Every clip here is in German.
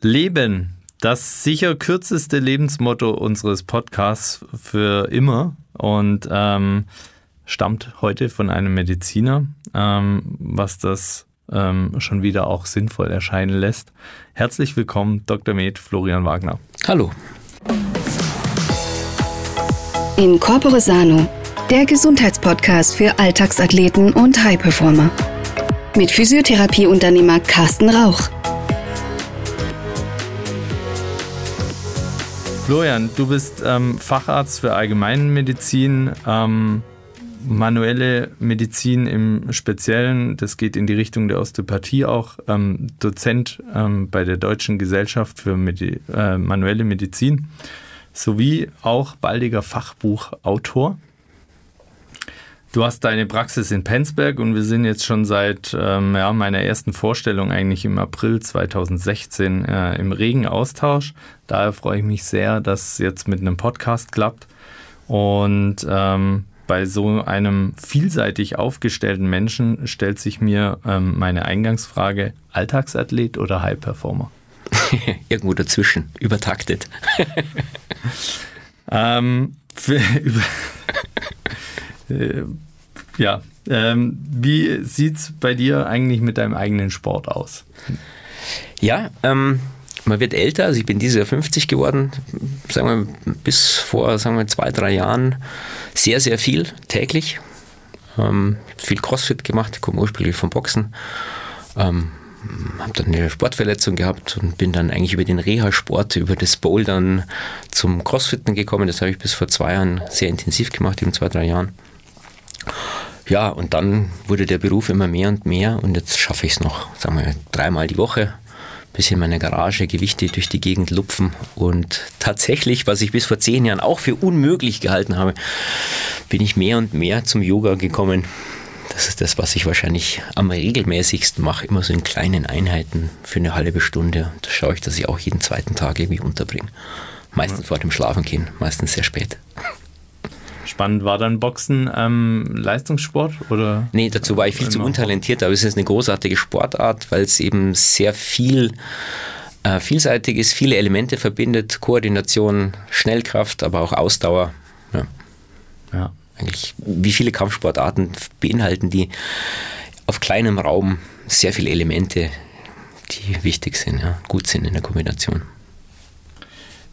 Leben, das sicher kürzeste Lebensmotto unseres Podcasts für immer und ähm, stammt heute von einem Mediziner, ähm, was das ähm, schon wieder auch sinnvoll erscheinen lässt. Herzlich willkommen, Dr. Med Florian Wagner. Hallo. In Corpore Sano, der Gesundheitspodcast für Alltagsathleten und High-Performer. Mit Physiotherapieunternehmer Carsten Rauch. Florian, du bist ähm, Facharzt für Allgemeinmedizin, ähm, manuelle Medizin im Speziellen. Das geht in die Richtung der Osteopathie auch. Ähm, Dozent ähm, bei der Deutschen Gesellschaft für Medi äh, manuelle Medizin sowie auch baldiger Fachbuchautor. Du hast deine Praxis in Penzberg und wir sind jetzt schon seit ähm, ja, meiner ersten Vorstellung eigentlich im April 2016 äh, im regen Austausch. Daher freue ich mich sehr, dass es jetzt mit einem Podcast klappt. Und ähm, bei so einem vielseitig aufgestellten Menschen stellt sich mir ähm, meine Eingangsfrage: Alltagsathlet oder High Performer? Irgendwo dazwischen, übertaktet. ähm, für, über äh, ja, ähm, wie sieht es bei dir eigentlich mit deinem eigenen Sport aus? Ja, ähm, man wird älter, also ich bin dieses Jahr 50 geworden, sagen wir bis vor sagen wir, zwei, drei Jahren sehr, sehr viel täglich. Ähm, viel Crossfit gemacht, komme ursprünglich vom Boxen. Ähm, habe dann eine Sportverletzung gehabt und bin dann eigentlich über den Reha-Sport, über das Bouldern zum Crossfitten gekommen. Das habe ich bis vor zwei Jahren sehr intensiv gemacht, eben zwei, drei Jahren. Ja, und dann wurde der Beruf immer mehr und mehr und jetzt schaffe ich es noch, sagen wir, dreimal die Woche bis in meiner Garage Gewichte durch die Gegend lupfen. Und tatsächlich, was ich bis vor zehn Jahren auch für unmöglich gehalten habe, bin ich mehr und mehr zum Yoga gekommen. Das ist das, was ich wahrscheinlich am regelmäßigsten mache, immer so in kleinen Einheiten für eine halbe Stunde. Da schaue ich, dass ich auch jeden zweiten Tag irgendwie unterbringe. Meistens vor dem Schlafengehen, meistens sehr spät. Spannend war dann Boxen ähm, Leistungssport oder? Nee, dazu war ich viel zu untalentiert, aber es ist eine großartige Sportart, weil es eben sehr viel äh, vielseitig ist, viele Elemente verbindet, Koordination, Schnellkraft, aber auch Ausdauer. Ja. ja. Eigentlich, wie viele Kampfsportarten beinhalten die auf kleinem Raum sehr viele Elemente, die wichtig sind, ja, gut sind in der Kombination.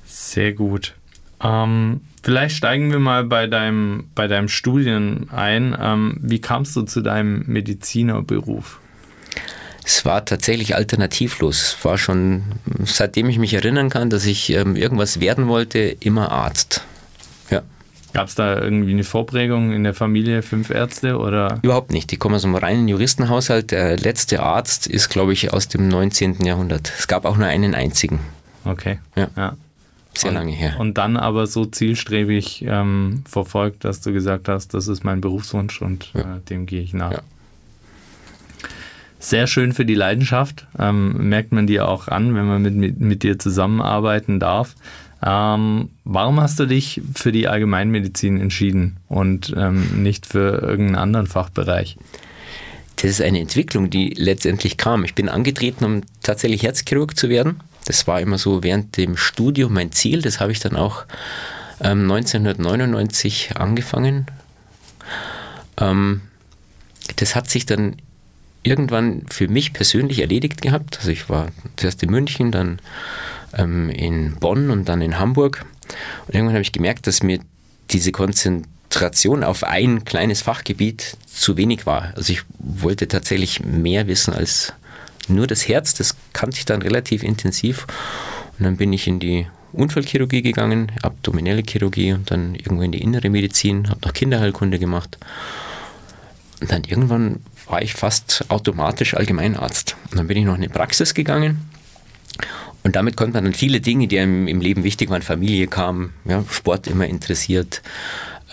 Sehr gut. Ähm, vielleicht steigen wir mal bei deinem, bei deinem Studien ein. Ähm, wie kamst du zu deinem Medizinerberuf? Es war tatsächlich alternativlos. Es war schon, seitdem ich mich erinnern kann, dass ich ähm, irgendwas werden wollte, immer Arzt. Ja. Gab es da irgendwie eine Vorprägung in der Familie, fünf Ärzte oder? Überhaupt nicht. Ich komme aus einem reinen Juristenhaushalt. Der letzte Arzt ist, glaube ich, aus dem 19. Jahrhundert. Es gab auch nur einen einzigen. Okay. Ja. ja. Sehr lange her. Und dann aber so zielstrebig ähm, verfolgt, dass du gesagt hast, das ist mein Berufswunsch und ja. äh, dem gehe ich nach. Ja. Sehr schön für die Leidenschaft, ähm, merkt man dir auch an, wenn man mit, mit, mit dir zusammenarbeiten darf. Ähm, warum hast du dich für die Allgemeinmedizin entschieden und ähm, nicht für irgendeinen anderen Fachbereich? Das ist eine Entwicklung, die letztendlich kam. Ich bin angetreten, um tatsächlich Herzchirurg zu werden das war immer so während dem Studium mein Ziel. Das habe ich dann auch ähm, 1999 angefangen. Ähm, das hat sich dann irgendwann für mich persönlich erledigt gehabt. Also ich war zuerst in München, dann ähm, in Bonn und dann in Hamburg. Und irgendwann habe ich gemerkt, dass mir diese Konzentration auf ein kleines Fachgebiet zu wenig war. Also ich wollte tatsächlich mehr wissen als nur das Herz, das kannte ich dann relativ intensiv. Und dann bin ich in die Unfallchirurgie gegangen, abdominelle Chirurgie und dann irgendwo in die innere Medizin, habe noch Kinderheilkunde gemacht. Und dann irgendwann war ich fast automatisch Allgemeinarzt. Und dann bin ich noch in die Praxis gegangen. Und damit konnte man dann viele Dinge, die einem im Leben wichtig waren, Familie kam, ja, Sport immer interessiert,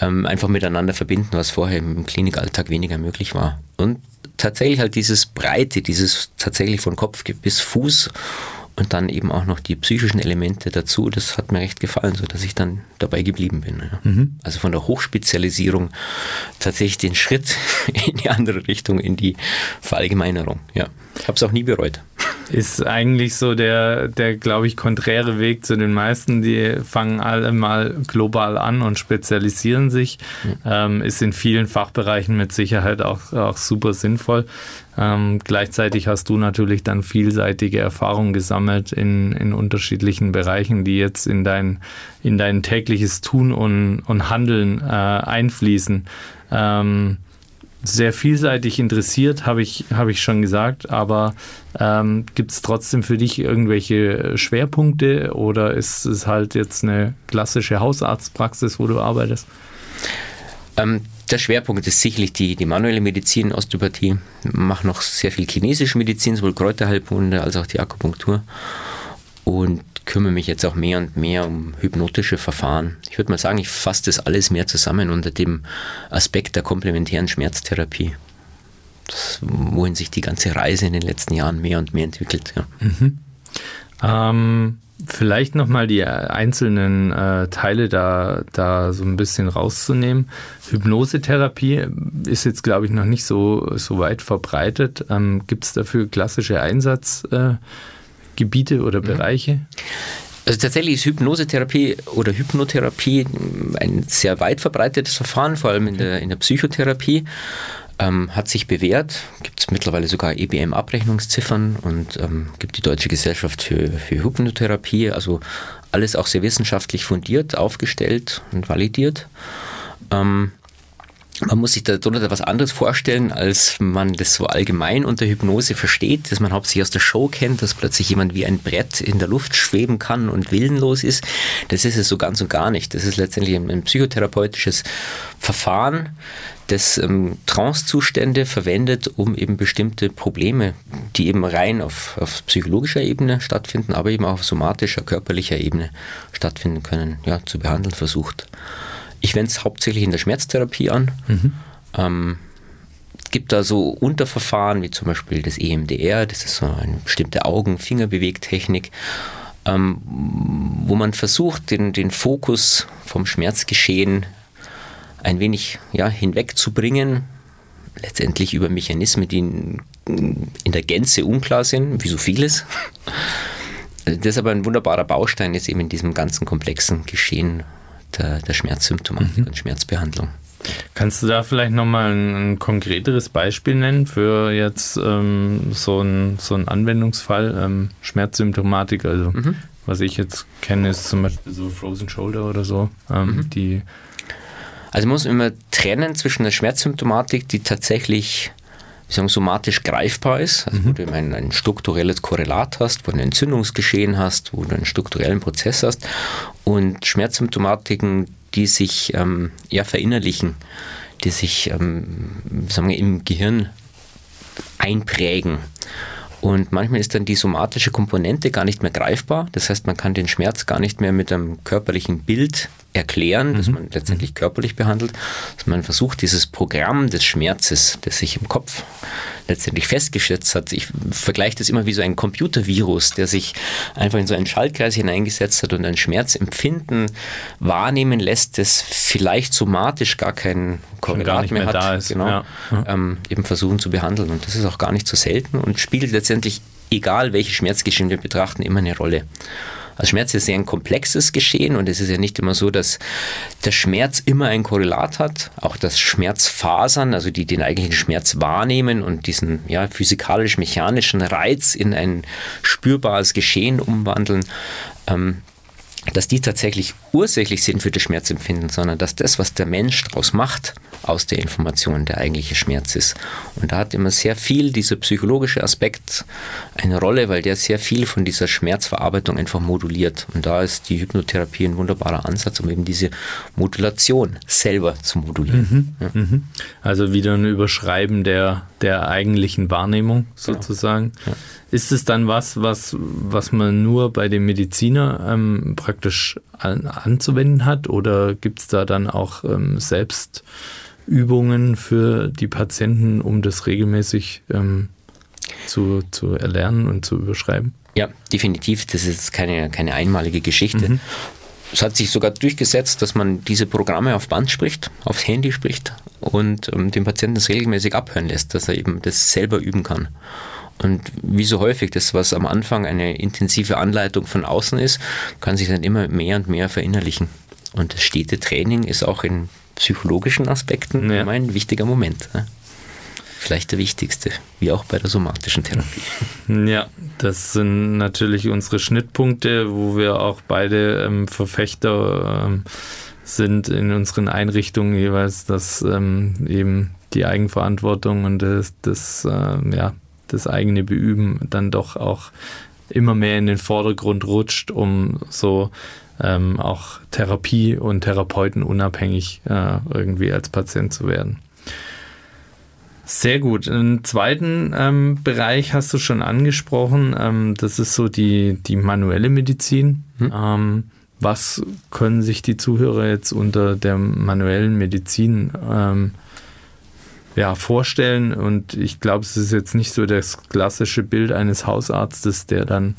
ähm, einfach miteinander verbinden, was vorher im Klinikalltag weniger möglich war. Und tatsächlich halt dieses Breite, dieses tatsächlich von Kopf bis Fuß und dann eben auch noch die psychischen Elemente dazu. Das hat mir recht gefallen, so dass ich dann dabei geblieben bin. Ja. Mhm. Also von der Hochspezialisierung tatsächlich den Schritt in die andere Richtung, in die Verallgemeinerung. Ja, ich habe es auch nie bereut. Ist eigentlich so der, der glaube ich, konträre Weg zu den meisten. Die fangen alle mal global an und spezialisieren sich. Mhm. Ähm, ist in vielen Fachbereichen mit Sicherheit auch, auch super sinnvoll. Ähm, gleichzeitig hast du natürlich dann vielseitige Erfahrungen gesammelt in, in unterschiedlichen Bereichen, die jetzt in dein, in dein tägliches Tun und, und Handeln äh, einfließen. Ähm, sehr vielseitig interessiert, habe ich, hab ich schon gesagt, aber ähm, gibt es trotzdem für dich irgendwelche Schwerpunkte oder ist es halt jetzt eine klassische Hausarztpraxis, wo du arbeitest? Ähm, der Schwerpunkt ist sicherlich die, die manuelle Medizin, Osteopathie. Ich mache noch sehr viel chinesische Medizin, sowohl Kräuterheilkunde als auch die Akupunktur. Und kümmere mich jetzt auch mehr und mehr um hypnotische Verfahren. Ich würde mal sagen, ich fasse das alles mehr zusammen unter dem Aspekt der komplementären Schmerztherapie. Das, wohin sich die ganze Reise in den letzten Jahren mehr und mehr entwickelt. Ja. Mhm. Ähm, vielleicht nochmal die einzelnen äh, Teile da, da so ein bisschen rauszunehmen. Hypnosetherapie ist jetzt, glaube ich, noch nicht so, so weit verbreitet. Ähm, Gibt es dafür klassische Einsatzgebiete äh, oder mhm. Bereiche? Also tatsächlich ist Hypnosetherapie oder Hypnotherapie ein sehr weit verbreitetes Verfahren, vor allem in der, in der Psychotherapie ähm, hat sich bewährt. Gibt es mittlerweile sogar EBM-Abrechnungsziffern und ähm, gibt die Deutsche Gesellschaft für, für Hypnotherapie. Also alles auch sehr wissenschaftlich fundiert, aufgestellt und validiert. Ähm, man muss sich darunter was anderes vorstellen, als man das so allgemein unter Hypnose versteht, dass man hauptsächlich aus der Show kennt, dass plötzlich jemand wie ein Brett in der Luft schweben kann und willenlos ist. Das ist es so ganz und gar nicht. Das ist letztendlich ein, ein psychotherapeutisches Verfahren, das ähm, Trance-Zustände verwendet, um eben bestimmte Probleme, die eben rein auf, auf psychologischer Ebene stattfinden, aber eben auch auf somatischer, körperlicher Ebene stattfinden können, ja, zu behandeln versucht. Ich wende es hauptsächlich in der Schmerztherapie an. Mhm. Ähm, gibt da so Unterverfahren, wie zum Beispiel das EMDR, das ist so eine bestimmte Augen-Fingerbewegtechnik, ähm, wo man versucht, den, den Fokus vom Schmerzgeschehen ein wenig ja, hinwegzubringen, letztendlich über Mechanismen, die in, in der Gänze unklar sind, wie so vieles. Das ist aber ein wunderbarer Baustein jetzt eben in diesem ganzen komplexen Geschehen der, der Schmerzsymptomatik mhm. und Schmerzbehandlung. Kannst du da vielleicht nochmal ein, ein konkreteres Beispiel nennen für jetzt ähm, so, ein, so einen Anwendungsfall, ähm, Schmerzsymptomatik? Also, mhm. was ich jetzt kenne, ist zum Beispiel so Frozen Shoulder oder so, ähm, mhm. die also man muss immer trennen zwischen der Schmerzsymptomatik, die tatsächlich wie sagen, somatisch greifbar ist, also mhm. wo du ein, ein, strukturelles Korrelat hast, wo du ein Entzündungsgeschehen hast, wo du einen strukturellen Prozess hast und Schmerzsymptomatiken, die sich ähm, eher verinnerlichen, die sich ähm, sagen wir, im Gehirn einprägen. Und manchmal ist dann die somatische Komponente gar nicht mehr greifbar. Das heißt, man kann den Schmerz gar nicht mehr mit einem körperlichen Bild erklären, mhm. dass man letztendlich körperlich behandelt, dass man versucht, dieses Programm des Schmerzes, das sich im Kopf letztendlich festgesetzt hat, ich vergleiche das immer wie so ein Computervirus, der sich einfach in so einen Schaltkreis hineingesetzt hat und ein Schmerzempfinden wahrnehmen lässt, das vielleicht somatisch gar kein Korrelat mehr, mehr, hat, genau, ja. ähm, eben versuchen zu behandeln. Und das ist auch gar nicht so selten und spielt letztendlich, egal welche Schmerzgeschehen wir betrachten, immer eine Rolle. Also Schmerz ist ja ein komplexes Geschehen und es ist ja nicht immer so, dass der Schmerz immer ein Korrelat hat. Auch das Schmerzfasern, also die den eigentlichen Schmerz wahrnehmen und diesen ja, physikalisch-mechanischen Reiz in ein spürbares Geschehen umwandeln, ähm, dass die tatsächlich ursächlich sind für das Schmerzempfinden, sondern dass das, was der Mensch daraus macht, aus der Information der eigentliche Schmerz ist. Und da hat immer sehr viel dieser psychologische Aspekt eine Rolle, weil der sehr viel von dieser Schmerzverarbeitung einfach moduliert. Und da ist die Hypnotherapie ein wunderbarer Ansatz, um eben diese Modulation selber zu modulieren. Mhm, ja. mhm. Also wieder ein Überschreiben der, der eigentlichen Wahrnehmung sozusagen. Genau. Ja. Ist es dann was, was, was man nur bei dem Mediziner ähm, praktisch an, anzuwenden hat oder gibt es da dann auch ähm, Selbstübungen für die Patienten, um das regelmäßig ähm, zu, zu erlernen und zu überschreiben? Ja, definitiv. Das ist keine, keine einmalige Geschichte. Mhm. Es hat sich sogar durchgesetzt, dass man diese Programme auf Band spricht, aufs Handy spricht und ähm, den Patienten das regelmäßig abhören lässt, dass er eben das selber üben kann. Und wie so häufig, das, was am Anfang eine intensive Anleitung von außen ist, kann sich dann immer mehr und mehr verinnerlichen. Und das stete Training ist auch in psychologischen Aspekten ja. ein wichtiger Moment. Ne? Vielleicht der wichtigste, wie auch bei der somatischen Therapie. Ja, das sind natürlich unsere Schnittpunkte, wo wir auch beide ähm, Verfechter ähm, sind in unseren Einrichtungen jeweils, dass ähm, eben die Eigenverantwortung und das, das, äh, ja, das eigene Beüben dann doch auch immer mehr in den Vordergrund rutscht, um so ähm, auch Therapie und Therapeuten unabhängig äh, irgendwie als Patient zu werden. Sehr gut. Einen zweiten ähm, Bereich hast du schon angesprochen. Ähm, das ist so die, die manuelle Medizin. Hm. Ähm, was können sich die Zuhörer jetzt unter der manuellen Medizin ähm, ja, vorstellen? Und ich glaube, es ist jetzt nicht so das klassische Bild eines Hausarztes, der dann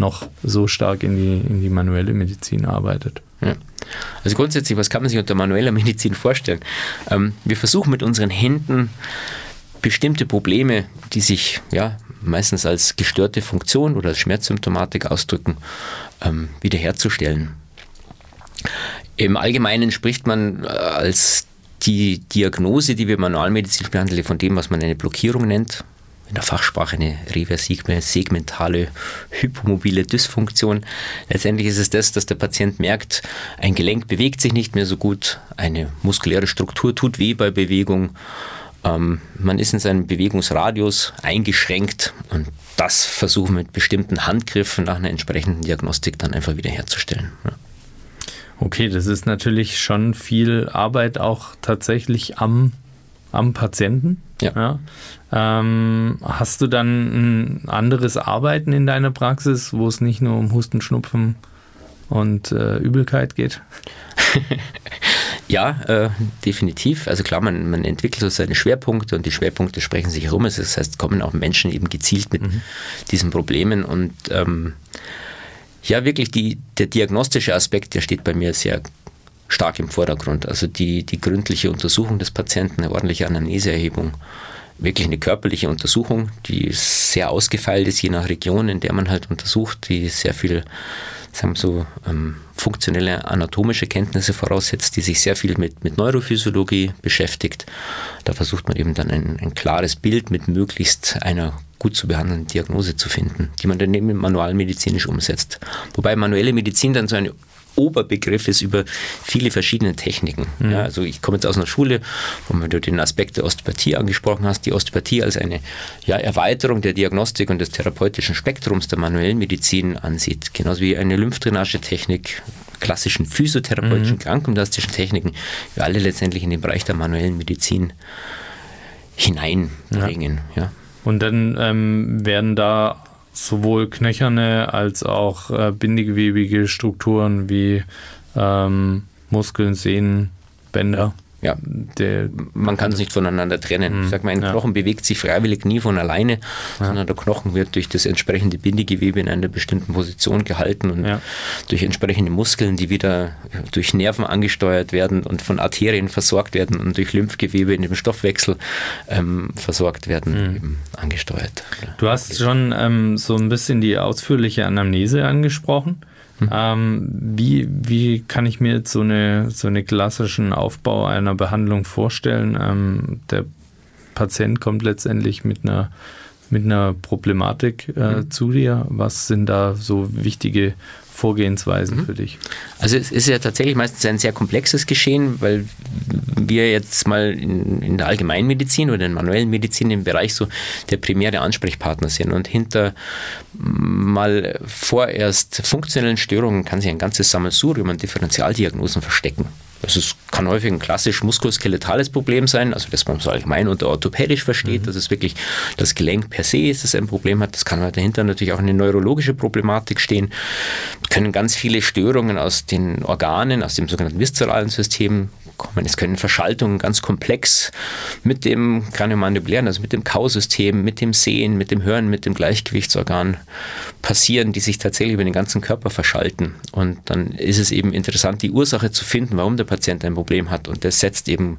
noch so stark in die, in die manuelle Medizin arbeitet. Ja. Also grundsätzlich, was kann man sich unter manueller Medizin vorstellen? Ähm, wir versuchen mit unseren Händen bestimmte Probleme, die sich ja meistens als gestörte Funktion oder als Schmerzsymptomatik ausdrücken, ähm, wiederherzustellen. Im Allgemeinen spricht man äh, als die Diagnose, die wir manualmedizinisch behandeln, von dem, was man eine Blockierung nennt in der Fachsprache eine reversible segmentale hypomobile Dysfunktion. Letztendlich ist es das, dass der Patient merkt, ein Gelenk bewegt sich nicht mehr so gut, eine muskuläre Struktur tut weh bei Bewegung, ähm, man ist in seinem Bewegungsradius eingeschränkt und das versuchen wir mit bestimmten Handgriffen nach einer entsprechenden Diagnostik dann einfach wiederherzustellen. Ja. Okay, das ist natürlich schon viel Arbeit auch tatsächlich am, am Patienten. Ja. ja. Ähm, hast du dann ein anderes Arbeiten in deiner Praxis, wo es nicht nur um Husten, Schnupfen und äh, Übelkeit geht? ja, äh, definitiv. Also klar, man, man entwickelt so seine Schwerpunkte und die Schwerpunkte sprechen sich herum. Also das heißt, kommen auch Menschen eben gezielt mit mhm. diesen Problemen und ähm, ja, wirklich die, der diagnostische Aspekt, der steht bei mir sehr stark im Vordergrund. Also die, die gründliche Untersuchung des Patienten, eine ordentliche Anamneseerhebung, wirklich eine körperliche Untersuchung, die sehr ausgefeilt ist, je nach Region, in der man halt untersucht, die sehr viel, sagen wir so, ähm, funktionelle anatomische Kenntnisse voraussetzt, die sich sehr viel mit, mit Neurophysiologie beschäftigt. Da versucht man eben dann ein, ein klares Bild mit möglichst einer gut zu behandelnden Diagnose zu finden, die man dann eben manualmedizinisch umsetzt. Wobei manuelle Medizin dann so eine Oberbegriff ist über viele verschiedene Techniken. Mhm. Ja, also ich komme jetzt aus einer Schule, wo du den Aspekt der Osteopathie angesprochen hast, die Osteopathie als eine ja, Erweiterung der Diagnostik und des therapeutischen Spektrums der manuellen Medizin ansieht. Genauso wie eine Lymphdrainagetechnik, klassischen physiotherapeutischen, mhm. krankengymnastischen Techniken, wir alle letztendlich in den Bereich der manuellen Medizin hineinbringen. Ja. ja. Und dann ähm, werden da sowohl knöcherne als auch äh, bindegewebige Strukturen wie ähm, Muskeln, Sehnen, Bänder ja, der, man kann es nicht voneinander trennen. Mhm. Ich sag mal, ein ja. Knochen bewegt sich freiwillig nie von alleine, ja. sondern der Knochen wird durch das entsprechende Bindegewebe in einer bestimmten Position gehalten und ja. durch entsprechende Muskeln, die wieder durch Nerven angesteuert werden und von Arterien versorgt werden und durch Lymphgewebe in dem Stoffwechsel ähm, versorgt werden, mhm. eben angesteuert. Du hast schon ähm, so ein bisschen die ausführliche Anamnese angesprochen. Mhm. Ähm, wie, wie kann ich mir jetzt so, eine, so einen klassischen Aufbau einer Behandlung vorstellen? Ähm, der Patient kommt letztendlich mit einer, mit einer Problematik äh, mhm. zu dir. Was sind da so wichtige Vorgehensweisen mhm. für dich? Also es ist ja tatsächlich meistens ein sehr komplexes Geschehen, weil wir jetzt mal in, in der Allgemeinmedizin oder in der manuellen Medizin im Bereich so der primäre Ansprechpartner sind. Und hinter mal vorerst funktionellen Störungen kann sich ein ganzes Sammelsurium an Differentialdiagnosen verstecken. Also es kann häufig ein klassisch muskuloskeletales Problem sein, also das man so allgemein unter orthopädisch versteht, mhm. dass es wirklich das Gelenk per se ist, das ein Problem hat. Das kann halt dahinter natürlich auch eine neurologische Problematik stehen. Es können ganz viele Störungen aus den Organen, aus dem sogenannten viszeralen System kommen. Es können Verschaltungen ganz komplex mit dem Kraniomandibulären, also mit dem Kausystem, mit dem Sehen, mit dem Hören, mit dem Gleichgewichtsorgan passieren, die sich tatsächlich über den ganzen Körper verschalten. Und dann ist es eben interessant, die Ursache zu finden, warum der Patient ein Problem hat. Und das setzt eben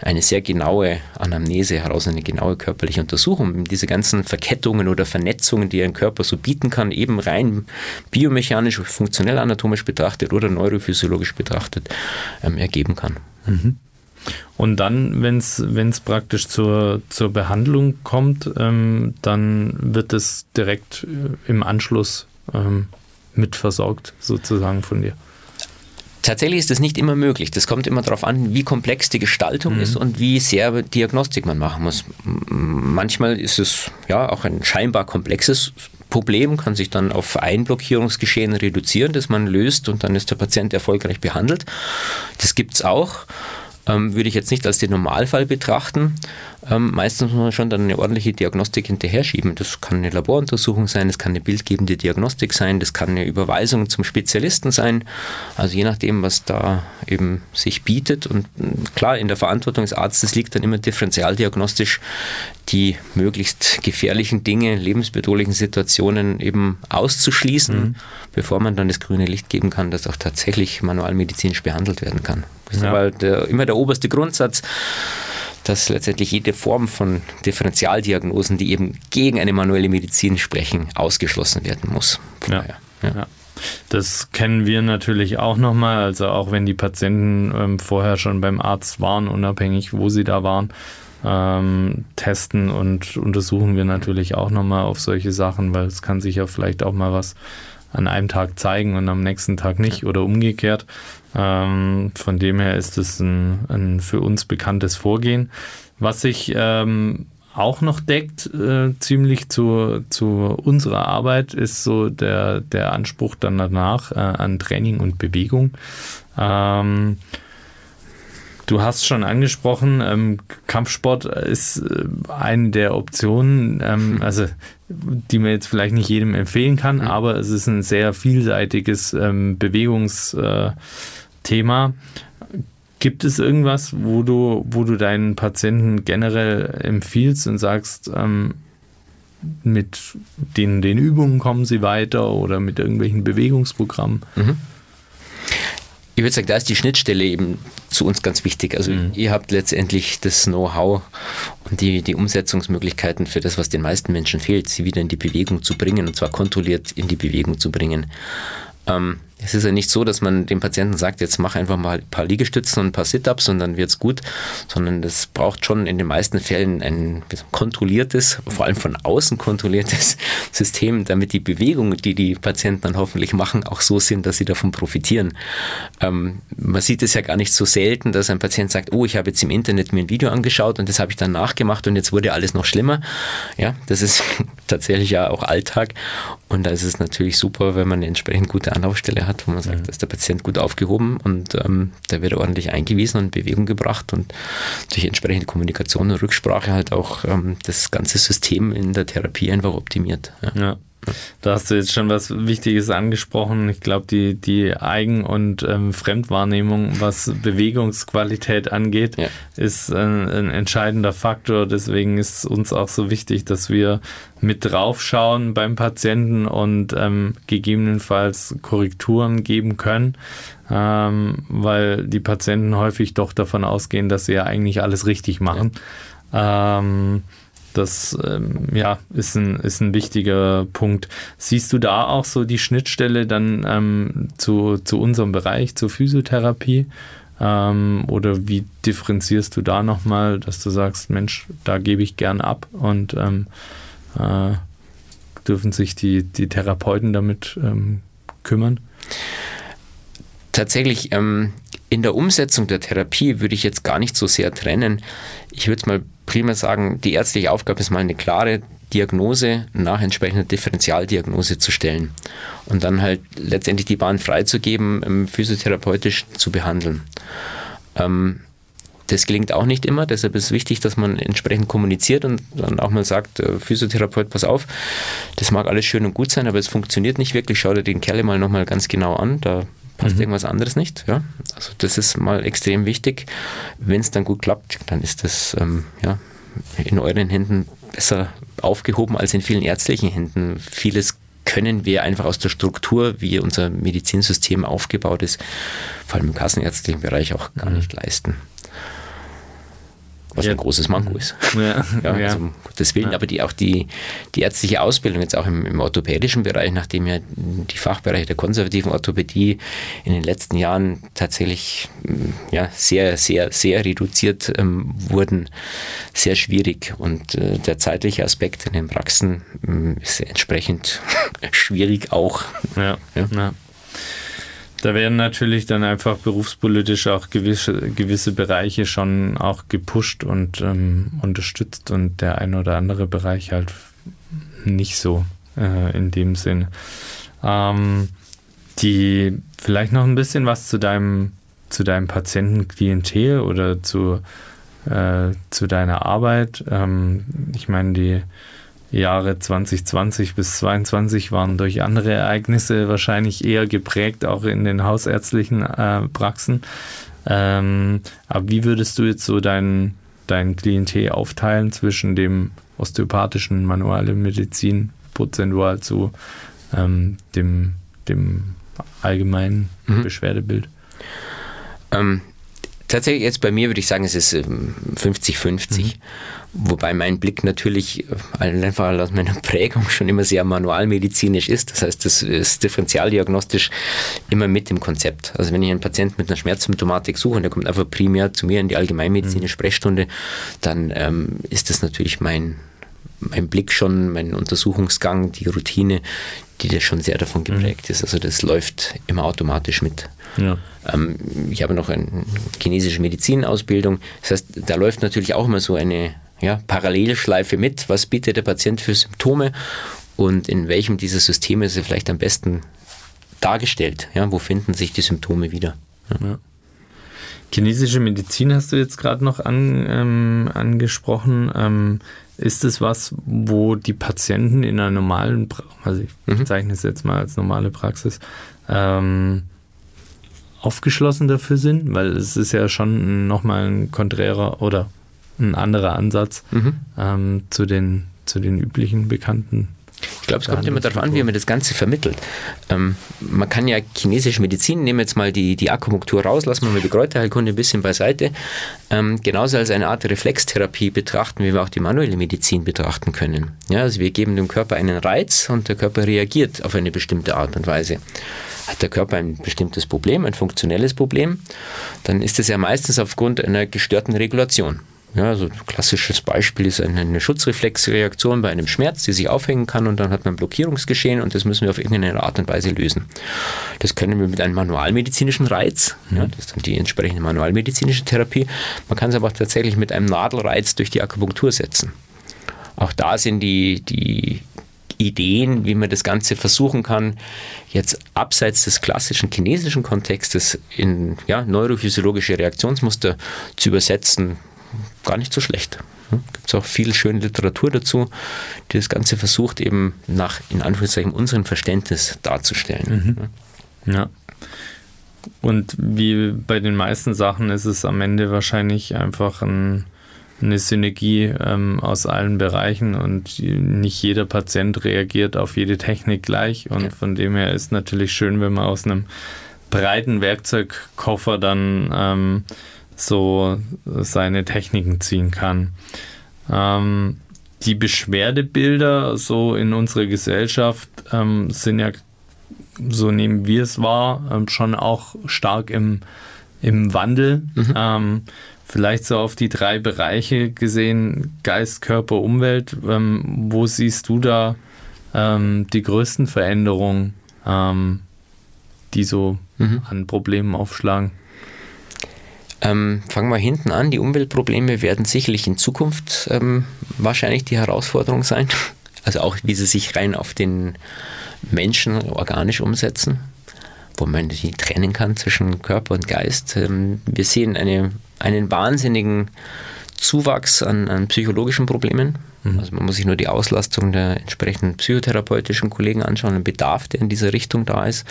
eine sehr genaue Anamnese heraus, eine genaue körperliche Untersuchung. Diese ganzen Verkettungen oder Vernetzungen, die ein Körper so bieten kann, eben rein biomechanisch, funktionell anatomisch betrachtet oder neurophysiologisch betrachtet, ähm, ergeben kann. Mhm. Und dann, wenn es praktisch zur, zur Behandlung kommt, ähm, dann wird es direkt äh, im Anschluss ähm, mit versorgt, sozusagen von dir. Tatsächlich ist das nicht immer möglich. Das kommt immer darauf an, wie komplex die Gestaltung mhm. ist und wie sehr Diagnostik man machen muss. Manchmal ist es ja auch ein scheinbar komplexes Problem, kann sich dann auf Einblockierungsgeschehen reduzieren, das man löst und dann ist der Patient erfolgreich behandelt. Das gibt es auch ähm, würde ich jetzt nicht als den Normalfall betrachten. Ähm, meistens muss man schon dann eine ordentliche Diagnostik hinterher schieben. Das kann eine Laboruntersuchung sein, das kann eine bildgebende Diagnostik sein, das kann eine Überweisung zum Spezialisten sein. Also je nachdem, was da eben sich bietet. Und mm, klar, in der Verantwortung des Arztes liegt dann immer differenzialdiagnostisch die möglichst gefährlichen Dinge, lebensbedrohlichen Situationen eben auszuschließen, mhm. bevor man dann das grüne Licht geben kann, dass auch tatsächlich manualmedizinisch behandelt werden kann. Das ist ja. aber der, immer der oberste Grundsatz, dass letztendlich jede Form von Differentialdiagnosen, die eben gegen eine manuelle Medizin sprechen, ausgeschlossen werden muss. Ja. ja. ja. Das kennen wir natürlich auch nochmal, also auch wenn die Patienten ähm, vorher schon beim Arzt waren, unabhängig wo sie da waren, ähm, testen und untersuchen wir natürlich auch nochmal auf solche Sachen, weil es kann sich ja vielleicht auch mal was an einem Tag zeigen und am nächsten Tag nicht oder umgekehrt. Ähm, von dem her ist es ein, ein, für uns bekanntes Vorgehen. Was sich ähm, auch noch deckt, äh, ziemlich zu, zu unserer Arbeit, ist so der, der Anspruch dann danach äh, an Training und Bewegung. Ähm, Du hast schon angesprochen, ähm, Kampfsport ist äh, eine der Optionen, ähm, hm. also die man jetzt vielleicht nicht jedem empfehlen kann, hm. aber es ist ein sehr vielseitiges ähm, Bewegungsthema. Gibt es irgendwas, wo du, wo du deinen Patienten generell empfiehlst und sagst, ähm, mit den, den Übungen kommen sie weiter oder mit irgendwelchen Bewegungsprogrammen? Mhm. Ich würde sagen, da ist die Schnittstelle eben zu uns ganz wichtig. Also mhm. ihr habt letztendlich das Know-how und die, die Umsetzungsmöglichkeiten für das, was den meisten Menschen fehlt, sie wieder in die Bewegung zu bringen und zwar kontrolliert in die Bewegung zu bringen. Ähm, es ist ja nicht so, dass man dem Patienten sagt, jetzt mach einfach mal ein paar Liegestützen und ein paar Sit-Ups und dann wird es gut, sondern das braucht schon in den meisten Fällen ein kontrolliertes, vor allem von außen kontrolliertes System, damit die Bewegungen, die die Patienten dann hoffentlich machen, auch so sind, dass sie davon profitieren. Ähm, man sieht es ja gar nicht so selten, dass ein Patient sagt, oh, ich habe jetzt im Internet mir ein Video angeschaut und das habe ich dann nachgemacht und jetzt wurde alles noch schlimmer. Ja, das ist tatsächlich ja auch Alltag und da ist es natürlich super, wenn man eine entsprechend gute Anlaufstelle hat, wo man sagt, mhm. da ist der Patient gut aufgehoben und ähm, da wird ordentlich eingewiesen und in Bewegung gebracht und durch entsprechende Kommunikation und Rücksprache halt auch ähm, das ganze System in der Therapie einfach optimiert. Ja. ja. Da hast du jetzt schon was Wichtiges angesprochen. Ich glaube, die, die Eigen- und ähm, Fremdwahrnehmung, was Bewegungsqualität angeht, ja. ist ein, ein, entscheidender Faktor. Deswegen ist es uns auch so wichtig, dass wir mit draufschauen beim Patienten und ähm, gegebenenfalls Korrekturen geben können, ähm, weil die Patienten häufig doch davon ausgehen, dass sie ja eigentlich alles richtig machen. Ja. Das ähm, ja, ist, ein, ist ein wichtiger Punkt. Siehst du da auch so die Schnittstelle dann ähm, zu, zu unserem Bereich, zur Physiotherapie? Ähm, oder wie differenzierst du da nochmal, dass du sagst, Mensch, da gebe ich gern ab und ähm, äh, dürfen sich die, die Therapeuten damit ähm, kümmern? Tatsächlich, ähm, in der Umsetzung der Therapie würde ich jetzt gar nicht so sehr trennen. Ich würde mal primär sagen, die ärztliche Aufgabe ist mal eine klare Diagnose nach entsprechender Differentialdiagnose zu stellen und dann halt letztendlich die Bahn freizugeben, ähm, physiotherapeutisch zu behandeln. Ähm, das gelingt auch nicht immer, deshalb ist es wichtig, dass man entsprechend kommuniziert und dann auch mal sagt, äh, Physiotherapeut, pass auf, das mag alles schön und gut sein, aber es funktioniert nicht wirklich, schau dir den Kerl mal nochmal ganz genau an, da passt mhm. irgendwas anderes nicht. Ja? Also das ist mal extrem wichtig. Wenn es dann gut klappt, dann ist das ähm, ja, in euren Händen besser aufgehoben als in vielen ärztlichen Händen. Vieles können wir einfach aus der Struktur, wie unser Medizinsystem aufgebaut ist, vor allem im kassenärztlichen Bereich auch gar mhm. nicht leisten was ja. ein großes Manko ist. Ja. ja, ja. Also, um Gottes Willen. Aber die, auch die, die ärztliche Ausbildung, jetzt auch im, im orthopädischen Bereich, nachdem ja die Fachbereiche der konservativen Orthopädie in den letzten Jahren tatsächlich mm, ja, sehr, sehr, sehr reduziert ähm, wurden, sehr schwierig. Und äh, der zeitliche Aspekt in den Praxen äh, ist entsprechend schwierig auch. ja. ja. Da werden natürlich dann einfach berufspolitisch auch gewisse, gewisse Bereiche schon auch gepusht und ähm, unterstützt und der ein oder andere Bereich halt nicht so äh, in dem Sinn. Ähm, die vielleicht noch ein bisschen was zu deinem zu deinem Patientenklientel oder zu, äh, zu deiner Arbeit. Ähm, ich meine, die Jahre 2020 bis 2022 waren durch andere Ereignisse wahrscheinlich eher geprägt, auch in den hausärztlichen äh, Praxen. Ähm, aber wie würdest du jetzt so dein, dein Klientel aufteilen zwischen dem osteopathischen manuelle Medizin prozentual zu ähm, dem, dem allgemeinen mhm. Beschwerdebild? Ähm, tatsächlich jetzt bei mir würde ich sagen, es ist 50-50. Ähm, mhm. Wobei mein Blick natürlich äh, einfach aus meiner Prägung schon immer sehr manualmedizinisch ist. Das heißt, das ist differentialdiagnostisch immer mit dem Konzept. Also wenn ich einen Patienten mit einer Schmerzsymptomatik suche und der kommt einfach primär zu mir in die allgemeinmedizinische mhm. Sprechstunde, dann ähm, ist das natürlich mein, mein Blick schon, mein Untersuchungsgang, die Routine, die da schon sehr davon mhm. geprägt mhm. ist. Also das läuft immer automatisch mit. Ja. Ähm, ich habe noch eine chinesische Medizinausbildung. Das heißt, da läuft natürlich auch immer so eine ja, Parallelschleife mit. Was bietet der Patient für Symptome und in welchem dieser Systeme ist er vielleicht am besten dargestellt? Ja, wo finden sich die Symptome wieder? Ja. Chinesische Medizin hast du jetzt gerade noch an, ähm, angesprochen. Ähm, ist es was, wo die Patienten in einer normalen, also ich mhm. bezeichne es jetzt mal als normale Praxis, ähm, aufgeschlossen dafür sind? Weil es ist ja schon nochmal ein konträrer oder ein anderer Ansatz mhm. ähm, zu, den, zu den üblichen bekannten glaube, es kommt immer darauf an, wie man das Ganze vermittelt. Ähm, man kann ja chinesische Medizin, nehmen jetzt mal die, die Akupunktur raus, lassen wir mal die Kräuterheilkunde ein bisschen beiseite, ähm, genauso als eine Art Reflextherapie betrachten, wie wir auch die manuelle Medizin betrachten können. Ja, also wir geben dem Körper einen Reiz und der Körper reagiert auf eine bestimmte Art und Weise. Hat der Körper ein bestimmtes Problem, ein funktionelles Problem, dann ist es ja meistens aufgrund einer gestörten Regulation. Ja, also ein klassisches Beispiel ist eine, eine, Schutzreflexreaktion bei einem Schmerz, die sich aufhängen kann und dann hat man ein Blockierungsgeschehen und das müssen wir auf irgendeine Art und Weise lösen. Das können wir mit einem manualmedizinischen Reiz, mhm. ja, das ist dann die entsprechende manualmedizinische Therapie. Man kann es aber auch tatsächlich mit einem Nadelreiz durch die Akupunktur setzen. Auch da sind die, die Ideen, wie man das Ganze versuchen kann, jetzt abseits des klassischen chinesischen Kontextes in ja, neurophysiologische Reaktionsmuster zu übersetzen, gar nicht so schlecht. Gibt es auch viel schöne Literatur dazu, die das Ganze versucht, eben nach, in Anführungszeichen, unserem Verständnis darzustellen. Mhm. Ja. Und wie bei den meisten Sachen ist es am Ende wahrscheinlich einfach ein, eine Synergie ähm, aus allen Bereichen und nicht jeder Patient reagiert auf jede Technik gleich. Und ja. von dem her ist natürlich schön, wenn man aus einem breiten Werkzeugkoffer dann ähm, so seine Techniken ziehen kann. Ähm, die Beschwerdebilder so in unserer Gesellschaft ähm, sind ja, so nehmen wir es wahr, ähm, schon auch stark im, im Wandel. Mhm. Ähm, vielleicht so auf die drei Bereiche gesehen, Geist, Körper, Umwelt. Ähm, wo siehst du da ähm, die größten Veränderungen, die so mhm. an Problemen aufschlagen? Ähm, fangen wir hinten an. Die Umweltprobleme werden sicherlich in Zukunft ähm, wahrscheinlich die Herausforderung sein. Also auch, wie sie sich rein auf den Menschen organisch umsetzen, wo man die trennen kann zwischen Körper und Geist. Ähm, wir sehen eine, einen wahnsinnigen Zuwachs an, an psychologischen Problemen. Mhm. Also man muss sich nur die Auslastung der entsprechenden psychotherapeutischen Kollegen anschauen, den Bedarf, der in dieser Richtung da ist.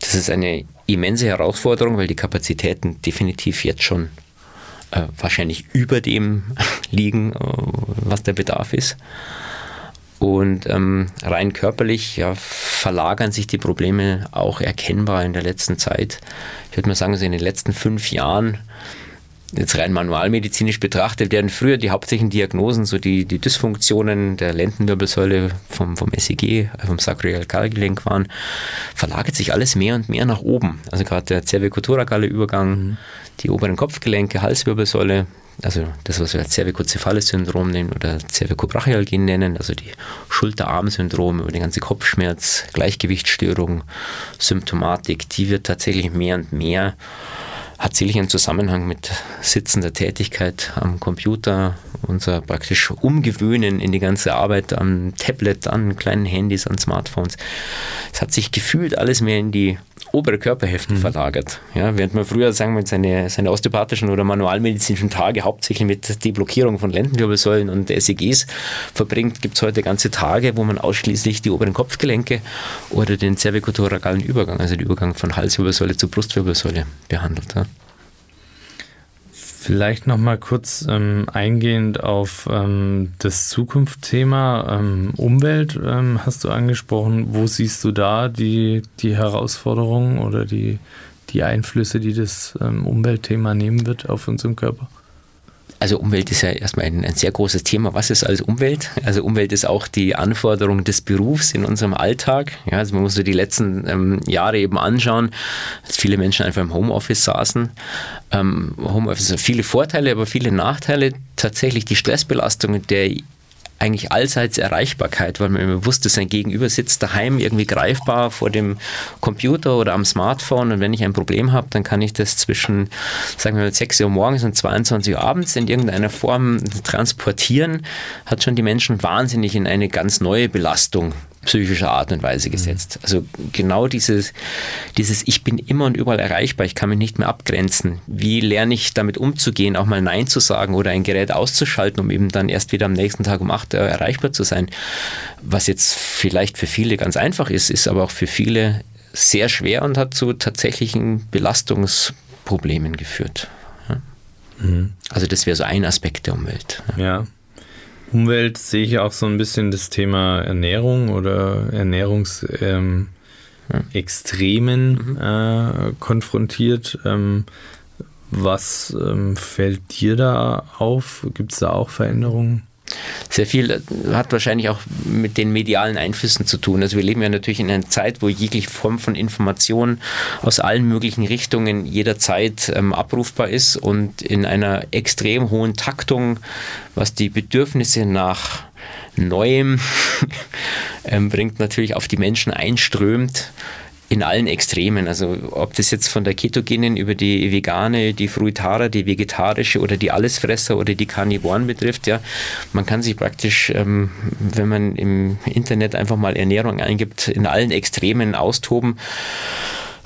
Das ist eine immense Herausforderung, weil die Kapazitäten definitiv jetzt schon äh, wahrscheinlich über dem liegen, äh, was der Bedarf ist. Und ähm, rein körperlich ja, verlagern sich die Probleme auch erkennbar in der letzten Zeit. Ich würde mal sagen, so in den letzten fünf Jahren jetzt rein manualmedizinisch betrachtet, werden früher die hauptsächlichen Diagnosen, so die, die Dysfunktionen der Lendenwirbelsäule vom, vom SEG, vom Sacroiliakalgelenk waren, verlagert sich alles mehr und mehr nach oben. Also gerade der cervicothoracale Übergang, mhm. die oberen Kopfgelenke, Halswirbelsäule, also das, was wir Cervicocephalus-Syndrom nennen oder Cervicobrachialgien nennen, also die Schulter-Arm-Syndrom über den ganzen Kopfschmerz, Gleichgewichtsstörung, Symptomatik, die wird tatsächlich mehr und mehr hat sicherlich einen Zusammenhang mit sitzender Tätigkeit am Computer, unser praktisch Umgewöhnen in die ganze Arbeit am Tablet, an kleinen Handys, an Smartphones. Es hat sich gefühlt alles mehr in die obere Körperhälfte mhm. verlagert. Ja, während man früher, sagen wir, seine, seine osteopathischen oder manualmedizinischen Tage hauptsächlich mit Deblockierung von Lendenwirbelsäulen und SEGs verbringt, gibt es heute ganze Tage, wo man ausschließlich die oberen Kopfgelenke oder den cervicothoracalen Übergang, also den Übergang von Halswirbelsäule zu Brustwirbelsäule behandelt. Ja. Vielleicht noch mal kurz ähm, eingehend auf ähm, das Zukunftsthema ähm, Umwelt ähm, hast du angesprochen. Wo siehst du da die, die Herausforderungen oder die, die Einflüsse, die das ähm, Umweltthema nehmen wird auf unseren Körper? Also Umwelt ist ja erstmal ein, ein, sehr großes Thema. Was ist als Umwelt? Also Umwelt ist auch die Anforderung des Berufs in unserem Alltag. Ja, also man muss so die letzten ähm, Jahre eben anschauen, dass viele Menschen einfach im Homeoffice saßen. Ähm, Homeoffice hat viele Vorteile, aber viele Nachteile. Tatsächlich die Stressbelastung der eigentlich allseits Erreichbarkeit, weil man immer wusste, sein Gegenüber sitzt daheim irgendwie greifbar vor dem Computer oder am Smartphone. Und wenn ich ein Problem habe, dann kann ich das zwischen, sagen wir mal, 6 Uhr morgens und 22 Uhr abends in irgendeiner Form transportieren, hat schon die Menschen wahnsinnig in eine ganz neue Belastung psychischer Art und Weise gesetzt. Also genau dieses, dieses Ich bin immer und überall erreichbar, ich kann mich nicht mehr abgrenzen. Wie lerne ich damit umzugehen, auch mal Nein zu sagen oder ein Gerät auszuschalten, um eben dann erst wieder am nächsten Tag um 8 Uhr erreichbar zu sein? Was jetzt vielleicht für viele ganz einfach ist, ist aber auch für viele sehr schwer und hat zu tatsächlichen Belastungsproblemen geführt. Mhm. Also das wäre so ein Aspekt der Umwelt. Ja. Umwelt sehe ich auch so ein bisschen das Thema Ernährung oder Ernährungsextremen ähm, mhm. äh, konfrontiert. Ähm, was ähm, fällt dir da auf? Gibt es da auch Veränderungen? Sehr viel hat wahrscheinlich auch mit den medialen Einflüssen zu tun. Also wir leben ja natürlich in einer Zeit, wo jegliche Form von Information aus allen möglichen Richtungen jederzeit ähm, abrufbar ist und in einer extrem hohen Taktung, was die Bedürfnisse nach Neuem ähm, bringt, natürlich auf die Menschen einströmt in allen Extremen. Also ob das jetzt von der ketogenen über die vegane, die Fruitara, die vegetarische oder die Allesfresser oder die Karnivoren betrifft, ja, man kann sich praktisch, ähm, wenn man im Internet einfach mal Ernährung eingibt, in allen Extremen austoben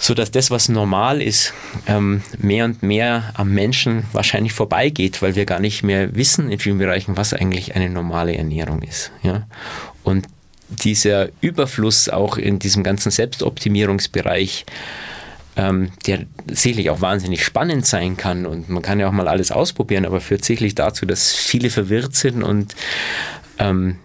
sodass das, was normal ist, ähm, mehr und mehr am Menschen wahrscheinlich vorbeigeht, weil wir gar nicht mehr wissen in vielen Bereichen, was eigentlich eine normale Ernährung ist. Ja? Und dieser Überfluss auch in diesem ganzen Selbstoptimierungsbereich, ähm, der sicherlich auch wahnsinnig spannend sein kann und man kann ja auch mal alles ausprobieren, aber führt sicherlich dazu, dass viele verwirrt sind und ähm,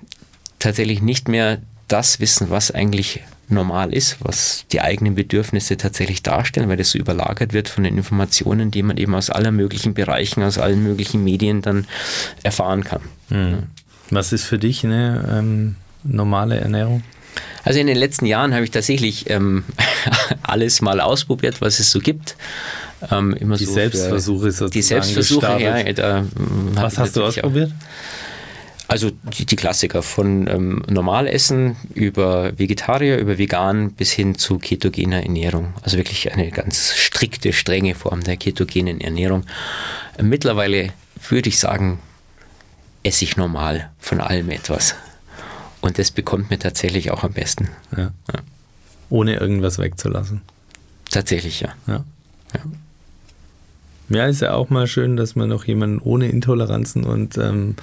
tatsächlich nicht mehr das wissen, was eigentlich normal ist, was die eigenen Bedürfnisse tatsächlich darstellen, weil das so überlagert wird von den Informationen, die man eben aus allen möglichen Bereichen, aus allen möglichen Medien dann erfahren kann. Mhm. Was ist für dich eine ähm, normale Ernährung? Also in den letzten Jahren habe ich tatsächlich ähm, alles mal ausprobiert, was es so gibt. Ähm, immer die so Selbstversuche sozusagen. Die Selbstversuche, ja. Da, was hast du ausprobiert? Also die, die, Klassiker von ähm, Normalessen über Vegetarier, über Vegan bis hin zu ketogener Ernährung. Also wirklich eine ganz strikte, strenge Form der ketogenen Ernährung. Mittlerweile würde ich sagen, esse ich normal von allem etwas. Und das bekommt mir tatsächlich auch am besten. Ja. Ja. Ohne irgendwas wegzulassen. Tatsächlich, ja. ja. ja. Ist ja auch mal schön, dass man noch jemanden ohne Intoleranzen und ähm,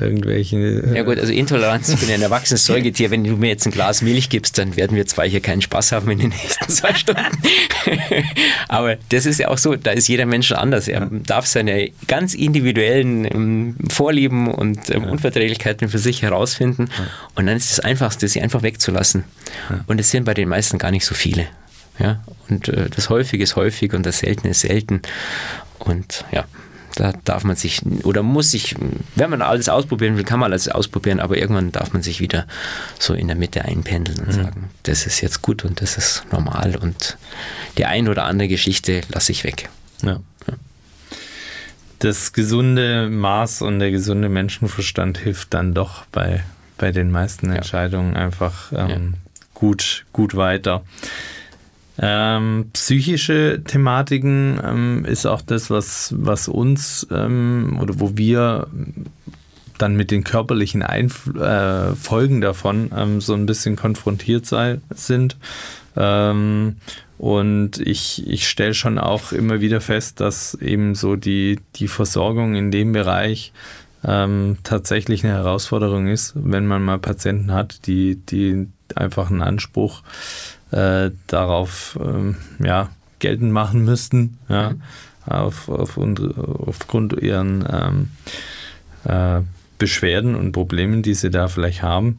irgendwelche. Ja gut, also Intoleranz, ich bin ein erwachsenes Säugetier. Wenn du mir jetzt ein Glas Milch gibst, dann werden wir zwei hier keinen Spaß haben in den nächsten zwei Stunden. Aber das ist ja auch so, da ist jeder Mensch anders. Er ja. darf seine ganz individuellen ähm, Vorlieben und ähm, ja. Unverträglichkeiten für sich herausfinden. Ja. Und dann ist das Einfachste, sie einfach wegzulassen. Und es sind bei den meisten gar nicht so viele. Ja? Und äh, das Häufige ist häufig und das Seltene ist selten. Und ja, da darf man sich oder muss sich, wenn man alles ausprobieren will, kann man alles ausprobieren, aber irgendwann darf man sich wieder so in der Mitte einpendeln und mhm. sagen, das ist jetzt gut und das ist normal und die ein oder andere Geschichte lasse ich weg. Ja. ja. Das gesunde Maß und der gesunde Menschenverstand hilft dann doch bei, bei den meisten Entscheidungen ja. einfach ähm, ja. gut, gut weiter. Ähm, psychische Thematiken ähm, ist auch das, was, was uns ähm, oder wo wir dann mit den körperlichen Einf äh, Folgen davon ähm, so ein bisschen konfrontiert sei, sind. Ähm, und ich, ich stelle schon auch immer wieder fest, dass eben so die, die Versorgung in dem Bereich ähm, tatsächlich eine Herausforderung ist, wenn man mal Patienten hat, die, die einfach einen Anspruch äh, darauf ähm, ja, geltend machen müssten, ja, mhm. auf, auf, aufgrund ihren ähm, äh, Beschwerden und Problemen, die sie da vielleicht haben.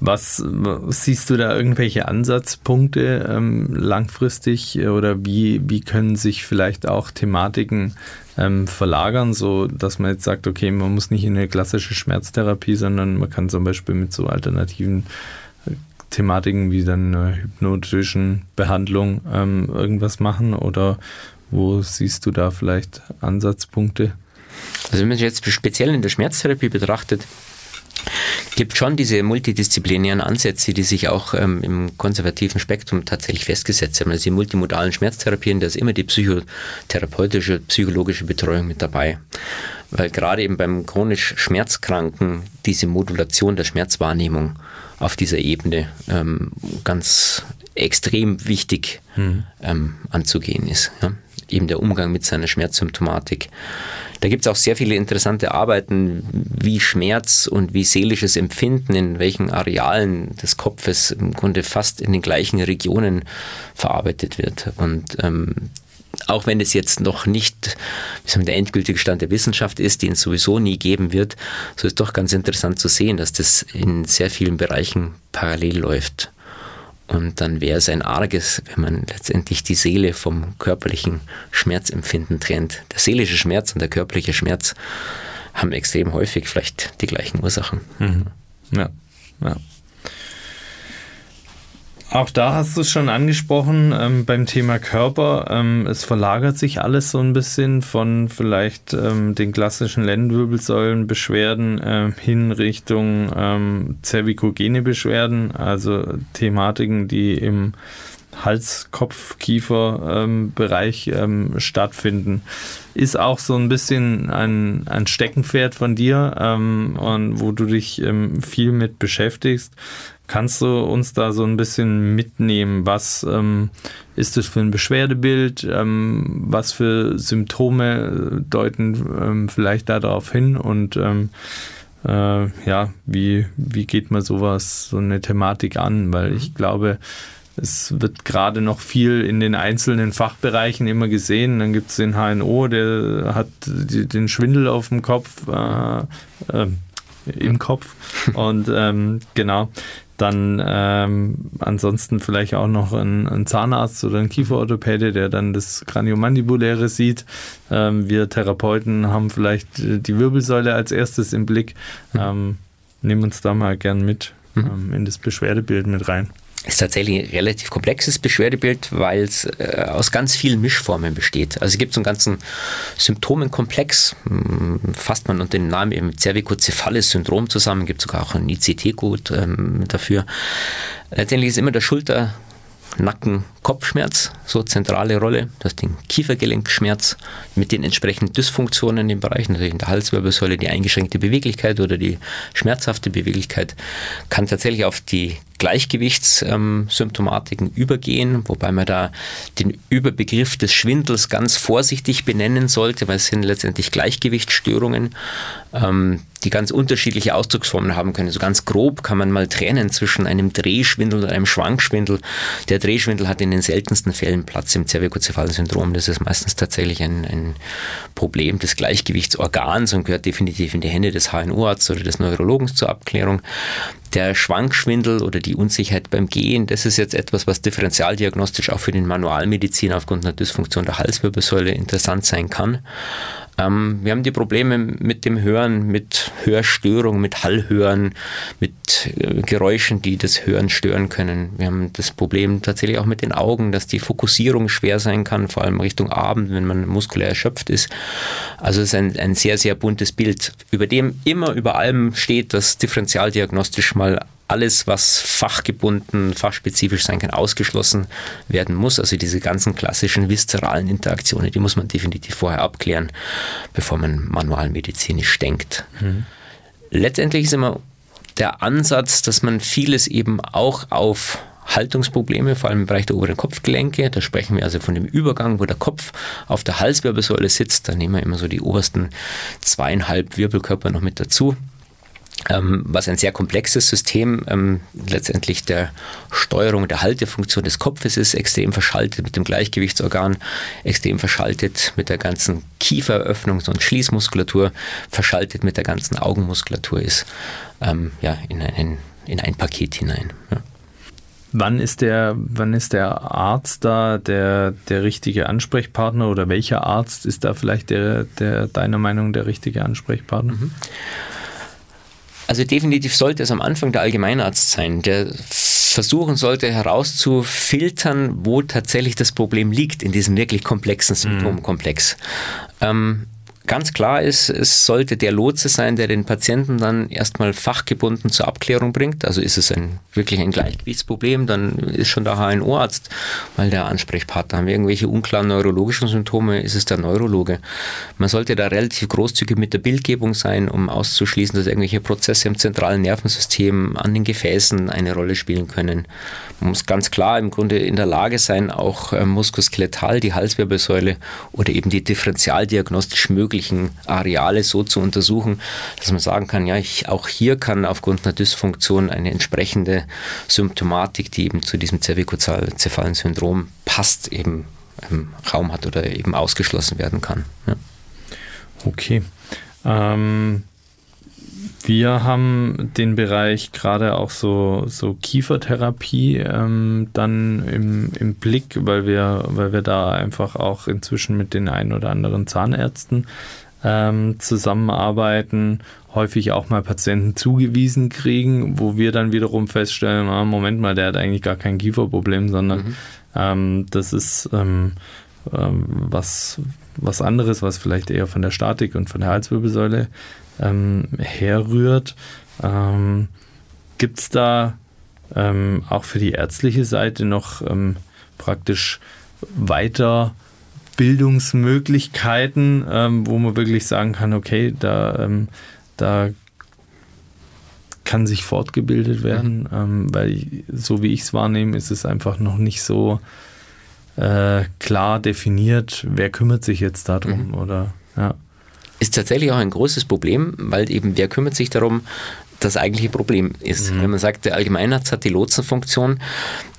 Was siehst du da irgendwelche Ansatzpunkte ähm, langfristig oder wie, wie können sich vielleicht auch Thematiken ähm, verlagern, so dass man jetzt sagt, okay, man muss nicht in eine klassische Schmerztherapie, sondern man kann zum Beispiel mit so alternativen Thematiken wie dann eine hypnotischen Behandlung ähm, irgendwas machen oder wo siehst du da vielleicht Ansatzpunkte? Also wenn man sich jetzt speziell in der Schmerztherapie betrachtet, gibt schon diese multidisziplinären Ansätze, die sich auch ähm, im konservativen Spektrum tatsächlich festgesetzt haben. Also die multimodalen Schmerztherapien, da ist immer die psychotherapeutische, psychologische Betreuung mit dabei. Weil gerade eben beim chronisch Schmerzkranken diese Modulation der Schmerzwahrnehmung auf dieser Ebene ähm, ganz extrem wichtig mhm. ähm, anzugehen ist. Ja? Eben der Umgang mit seiner Schmerzsymptomatik. Da gibt es auch sehr viele interessante Arbeiten, wie Schmerz und wie seelisches Empfinden in welchen Arealen des Kopfes im Grunde fast in den gleichen Regionen verarbeitet wird. Und ähm, auch wenn es jetzt noch nicht der endgültige Stand der Wissenschaft ist, den es sowieso nie geben wird, so ist doch ganz interessant zu sehen, dass das in sehr vielen Bereichen parallel läuft. Und dann wäre es ein arges, wenn man letztendlich die Seele vom körperlichen Schmerzempfinden trennt. Der seelische Schmerz und der körperliche Schmerz haben extrem häufig vielleicht die gleichen Ursachen. Mhm. Ja, ja. Auch da hast du es schon angesprochen ähm, beim Thema Körper. Ähm, es verlagert sich alles so ein bisschen von vielleicht ähm, den klassischen Lendenwirbelsäulenbeschwerden äh, hin Richtung ähm, zervikogene Beschwerden, also Thematiken, die im Hals-, Kopf-, Kiefer-Bereich ähm, ähm, stattfinden. Ist auch so ein bisschen ein, ein Steckenpferd von dir ähm, und wo du dich ähm, viel mit beschäftigst. Kannst du uns da so ein bisschen mitnehmen? Was ähm, ist das für ein Beschwerdebild? Ähm, was für Symptome deuten ähm, vielleicht darauf hin? Und ähm, äh, ja, wie, wie geht man sowas, so eine Thematik an? Weil ich glaube, es wird gerade noch viel in den einzelnen Fachbereichen immer gesehen. Dann gibt es den HNO, der hat den Schwindel auf dem Kopf, äh, äh, im Kopf. Und ähm, genau, dann ähm, ansonsten vielleicht auch noch ein, ein, Zahnarzt oder ein Kieferorthopäde, der dann das Kraniomandibuläre sieht. Ähm, wir Therapeuten haben vielleicht die Wirbelsäule als erstes im Blick. Mhm. Ähm, nehmen uns da mal gern mit mhm. ähm, in das Beschwerdebild mit rein ist tatsächlich ein relativ komplexes Beschwerdebild, weil es äh, aus ganz vielen Mischformen besteht. Also es gibt so einen ganzen Symptomenkomplex, hm, fasst man unter dem Namen eben Cervicocephalis-Syndrom zusammen, gibt sogar auch ein ICT-Code ähm, dafür. Letztendlich ist immer der Schulter- Nacken, Kopfschmerz, so zentrale Rolle, das den Kiefergelenkschmerz mit den entsprechenden Dysfunktionen im Bereich, natürlich in der Halswirbelsäule die eingeschränkte Beweglichkeit oder die schmerzhafte Beweglichkeit, kann tatsächlich auf die Gleichgewichtssymptomatiken übergehen, wobei man da den Überbegriff des Schwindels ganz vorsichtig benennen sollte, weil es sind letztendlich Gleichgewichtsstörungen, ähm, die ganz unterschiedliche Ausdrucksformen haben können. So ganz grob kann man mal trennen zwischen einem Drehschwindel und einem Schwankschwindel. Der Drehschwindel hat in den seltensten Fällen Platz im Cervicocephalensyndrom. Das ist meistens tatsächlich ein, ein Problem des Gleichgewichtsorgans und gehört definitiv in die Hände des HNO-Arztes oder des Neurologens zur Abklärung. Der Schwankschwindel oder die Unsicherheit beim Gehen, das ist jetzt etwas, was differentialdiagnostisch auch für den Manualmedizin aufgrund einer Dysfunktion der Halswirbelsäule interessant sein kann. Ähm, wir haben die Probleme mit dem Hören, mit Hörstörungen, mit Hallhören, mit äh, Geräuschen, die das Hören stören können. Wir haben das Problem tatsächlich auch mit den Augen, dass die Fokussierung schwer sein kann, vor allem Richtung Abend, wenn man muskulär erschöpft ist. Also es ist ein, ein sehr, sehr buntes Bild, über dem immer über allem steht, dass differentialdiagnostisch mal alles, was fachgebunden, fachspezifisch sein kann, ausgeschlossen werden muss. Also diese ganzen klassischen viszeralen Interaktionen, die muss man definitiv vorher abklären, bevor man manualmedizinisch denkt. Mhm. Letztendlich ist immer der Ansatz, dass man vieles eben auch auf Haltungsprobleme, vor allem im Bereich der oberen Kopfgelenke. Da sprechen wir also von dem Übergang, wo der Kopf auf der Halswirbelsäule sitzt. Da nehmen wir immer so die obersten zweieinhalb Wirbelkörper noch mit dazu was ein sehr komplexes System ähm, letztendlich der Steuerung der Haltefunktion des Kopfes ist, extrem verschaltet mit dem Gleichgewichtsorgan, extrem verschaltet mit der ganzen Kieferöffnungs- und Schließmuskulatur, verschaltet mit der ganzen Augenmuskulatur ist, ähm, ja, in, einen, in ein Paket hinein. Ja. Wann ist der, wann ist der Arzt da der, der richtige Ansprechpartner oder welcher Arzt ist da vielleicht der, der deiner Meinung der richtige Ansprechpartner? Mhm. Also definitiv sollte es am Anfang der Allgemeinarzt sein, der versuchen sollte herauszufiltern, wo tatsächlich das Problem liegt in diesem wirklich komplexen mhm. Symptomkomplex. Mhm. Ähm, Ganz klar ist, es sollte der Lotse sein, der den Patienten dann erstmal fachgebunden zur Abklärung bringt. Also ist es ein, wirklich ein Gleichgewichtsproblem, dann ist schon der HNO-Arzt, weil der Ansprechpartner haben wir irgendwelche unklaren neurologischen Symptome, ist es der Neurologe. Man sollte da relativ großzügig mit der Bildgebung sein, um auszuschließen, dass irgendwelche Prozesse im zentralen Nervensystem an den Gefäßen eine Rolle spielen können. Man muss ganz klar im Grunde in der Lage sein, auch äh, muskuskeletal die Halswirbelsäule oder eben die differentialdiagnostisch möglich möglichen Areale so zu untersuchen, dass man sagen kann, ja, ich, auch hier kann aufgrund einer Dysfunktion eine entsprechende Symptomatik, die eben zu diesem Zervikozalzephalen-Syndrom passt, eben Raum hat oder eben ausgeschlossen werden kann. Ja. Okay. Ähm, wir haben den Bereich gerade auch so, so Kiefertherapie ähm, dann im, im Blick, weil wir, weil wir da einfach auch inzwischen mit den ein oder anderen Zahnärzten ähm, zusammenarbeiten, häufig auch mal Patienten zugewiesen kriegen, wo wir dann wiederum feststellen, ah, Moment mal, der hat eigentlich gar kein Kieferproblem, sondern mhm. ähm, das ist ähm, ähm was, was anderes, was vielleicht eher von der Statik und von der Halswirbelsäule ähm, herrührt. Ähm, Gibt es da ähm, auch für die ärztliche Seite noch ähm, praktisch weiter Bildungsmöglichkeiten, ähm, wo man wirklich sagen kann, okay, da, ähm, da kann sich fortgebildet werden, mhm. weil ich, so wie ich es wahrnehme, ist es einfach noch nicht so äh, klar definiert, wer kümmert sich jetzt darum mhm. oder ja ist tatsächlich auch ein großes Problem, weil eben wer kümmert sich darum, das eigentliche Problem ist. Mhm. Wenn man sagt, der Allgemeinarzt hat die Lotsenfunktion,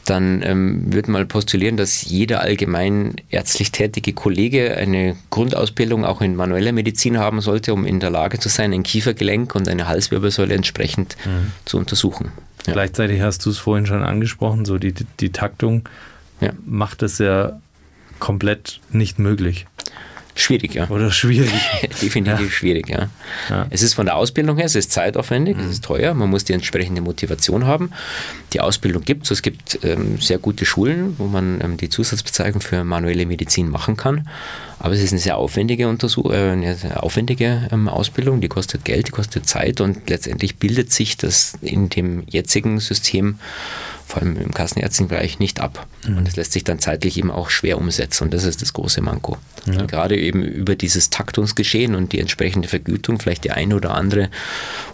dann ähm, würde man postulieren, dass jeder allgemein ärztlich tätige Kollege eine Grundausbildung auch in manueller Medizin haben sollte, um in der Lage zu sein, ein Kiefergelenk und eine Halswirbelsäule entsprechend mhm. zu untersuchen. Ja. Gleichzeitig hast du es vorhin schon angesprochen, so die, die Taktung ja. macht es ja komplett nicht möglich. Schwierig, ja. Oder schwierig. Definitiv ja. schwierig, ja. ja. Es ist von der Ausbildung her, es ist zeitaufwendig, mhm. es ist teuer, man muss die entsprechende Motivation haben. Die Ausbildung gibt es, es gibt ähm, sehr gute Schulen, wo man ähm, die Zusatzbezeichnung für manuelle Medizin machen kann. Aber es ist eine sehr aufwendige, Untersuch äh, eine sehr aufwendige ähm, Ausbildung, die kostet Geld, die kostet Zeit und letztendlich bildet sich das in dem jetzigen System vor allem im kassenärztlichen Bereich, nicht ab. Mhm. Und das lässt sich dann zeitlich eben auch schwer umsetzen. Und das ist das große Manko. Ja. gerade eben über dieses Taktungsgeschehen und die entsprechende Vergütung, vielleicht die eine oder andere